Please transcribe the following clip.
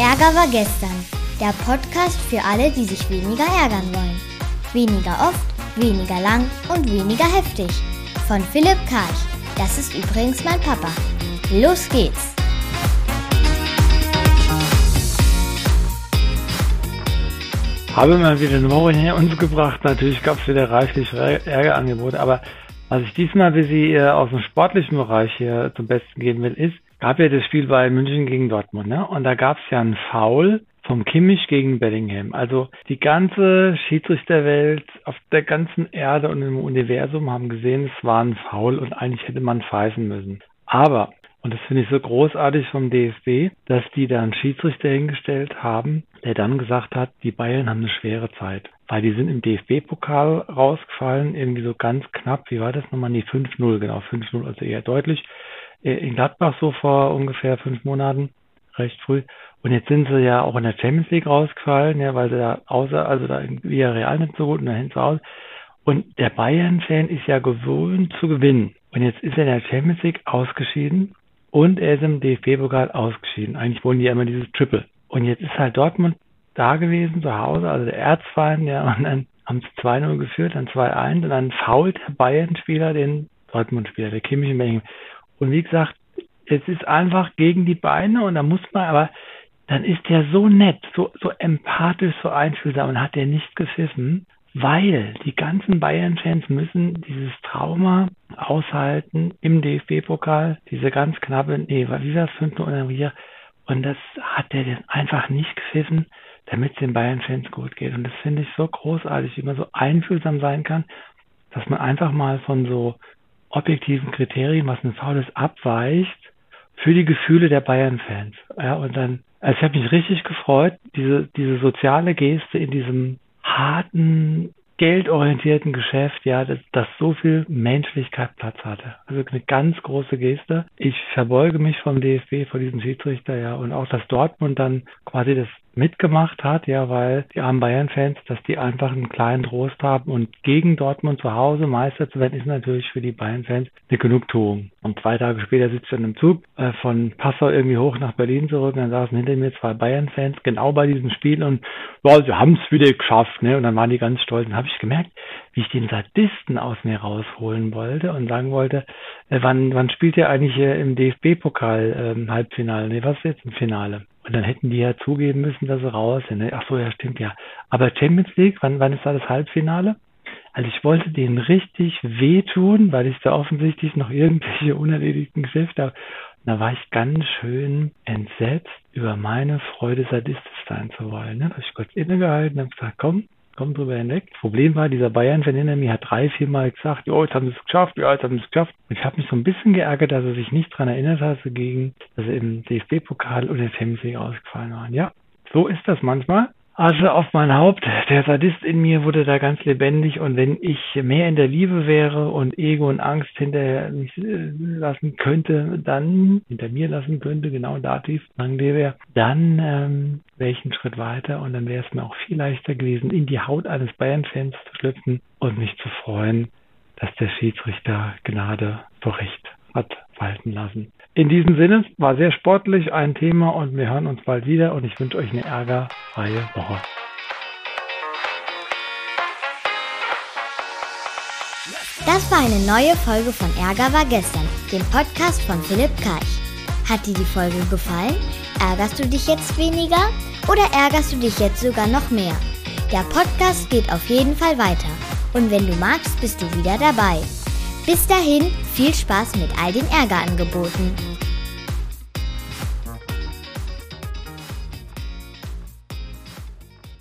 Ärger war gestern. Der Podcast für alle, die sich weniger ärgern wollen. Weniger oft, weniger lang und weniger heftig. Von Philipp Karch. Das ist übrigens mein Papa. Los geht's! Habe mal wieder eine Woche hinter uns gebracht. Natürlich gab es wieder reichlich Ärgerangebote, aber was ich diesmal für Sie äh, aus dem sportlichen Bereich hier zum Besten geben will, ist, gab ja das Spiel bei München gegen Dortmund, ne? Und da gab es ja einen Foul vom Kimmich gegen Bellingham. Also die ganze Schiedsrichterwelt auf der ganzen Erde und im Universum haben gesehen, es war ein Foul und eigentlich hätte man pfeifen müssen. Aber, und das finde ich so großartig vom DFB, dass die da einen Schiedsrichter hingestellt haben, der dann gesagt hat, die Bayern haben eine schwere Zeit. Weil die sind im DFB-Pokal rausgefallen, irgendwie so ganz knapp, wie war das nochmal? Nee, 5-0, genau, 5-0, also eher deutlich. Äh, in Gladbach so vor ungefähr fünf Monaten, recht früh. Und jetzt sind sie ja auch in der Champions League rausgefallen, ja, weil sie da außer, also da in Real nicht so gut und dahin zu Hause. Und der Bayern-Fan ist ja gewohnt zu gewinnen. Und jetzt ist er in der Champions League ausgeschieden und er ist im DFB-Pokal ausgeschieden. Eigentlich wollen die ja immer dieses Triple. Und jetzt ist halt Dortmund da gewesen, zu Hause, also der Erzfeind, ja, und dann haben sie 2-0 geführt, dann 2-1 und dann fault der Bayern-Spieler den Dortmund-Spieler, der Kimmich in Und wie gesagt, es ist einfach gegen die Beine und da muss man, aber dann ist der so nett, so, so empathisch, so einfühlsam und hat der nicht gepfiffen, weil die ganzen Bayern-Fans müssen dieses Trauma aushalten im DFB-Pokal, diese ganz knappe, nee, wie war es, 5 oder und das hat der einfach nicht gepfiffen, damit es den Bayern-Fans gut geht. Und das finde ich so großartig, wie man so einfühlsam sein kann, dass man einfach mal von so objektiven Kriterien, was ein Foul ist, abweicht für die Gefühle der Bayern-Fans. Ja, und dann, also ich habe mich richtig gefreut, diese, diese soziale Geste in diesem harten, geldorientierten Geschäft, ja, dass, dass so viel Menschlichkeit Platz hatte. Also eine ganz große Geste. Ich verbeuge mich vom DFB vor diesem Schiedsrichter, ja, und auch, dass Dortmund dann quasi das mitgemacht hat, ja, weil die armen Bayern-Fans, dass die einfach einen kleinen Trost haben und gegen Dortmund zu Hause Meister zu werden, ist natürlich für die Bayern-Fans eine Genugtuung. Und zwei Tage später sitzt dann im Zug äh, von Passau irgendwie hoch nach Berlin zurück und dann saßen hinter mir zwei Bayern-Fans genau bei diesem Spiel und ja, sie haben es wieder geschafft, ne? Und dann waren die ganz stolz. Und habe ich gemerkt, wie ich den Sadisten aus mir rausholen wollte und sagen wollte, äh, wann, wann spielt ihr eigentlich äh, im DFB-Pokal äh, Halbfinale? Ne, was ist jetzt im Finale? Und dann hätten die ja zugeben müssen, dass sie raus sind. Ne? Ach so, ja, stimmt ja. Aber Champions League, wann, wann ist da das Halbfinale? Also ich wollte denen richtig wehtun, weil ich da offensichtlich noch irgendwelche unerledigten Geschäfte habe. Und da war ich ganz schön entsetzt über meine Freude, sadistisch sein zu wollen. Ne? Da habe ich kurz innegehalten und gesagt, komm, komm drüber hinweg. Problem war, dieser Bayern-Fan hinter mir hat drei, vier Mal gesagt, jo, jetzt haben sie es geschafft, ja, jetzt haben sie es geschafft. Und ich habe mich so ein bisschen geärgert, dass er sich nicht dran erinnert hat, gegen, dass er im DFB-Pokal und der Champions League ausgefallen waren. Ja, so ist das manchmal. Also auf mein Haupt, der Sadist in mir wurde da ganz lebendig und wenn ich mehr in der Liebe wäre und Ego und Angst hinter mich äh, lassen könnte, dann, hinter mir lassen könnte, genau dativ, wäre, dann ähm, wäre ich einen Schritt weiter und dann wäre es mir auch viel leichter gewesen, in die Haut eines Bayern-Fans zu schlüpfen und mich zu freuen, dass der Schiedsrichter Gnade vor Recht hat walten lassen. In diesem Sinne war sehr sportlich ein Thema und wir hören uns bald wieder und ich wünsche euch eine ärgerfreie Woche. Das war eine neue Folge von Ärger war gestern, dem Podcast von Philipp Karch. Hat dir die Folge gefallen? Ärgerst du dich jetzt weniger oder ärgerst du dich jetzt sogar noch mehr? Der Podcast geht auf jeden Fall weiter und wenn du magst, bist du wieder dabei. Bis dahin, viel Spaß mit all den Ärgerangeboten.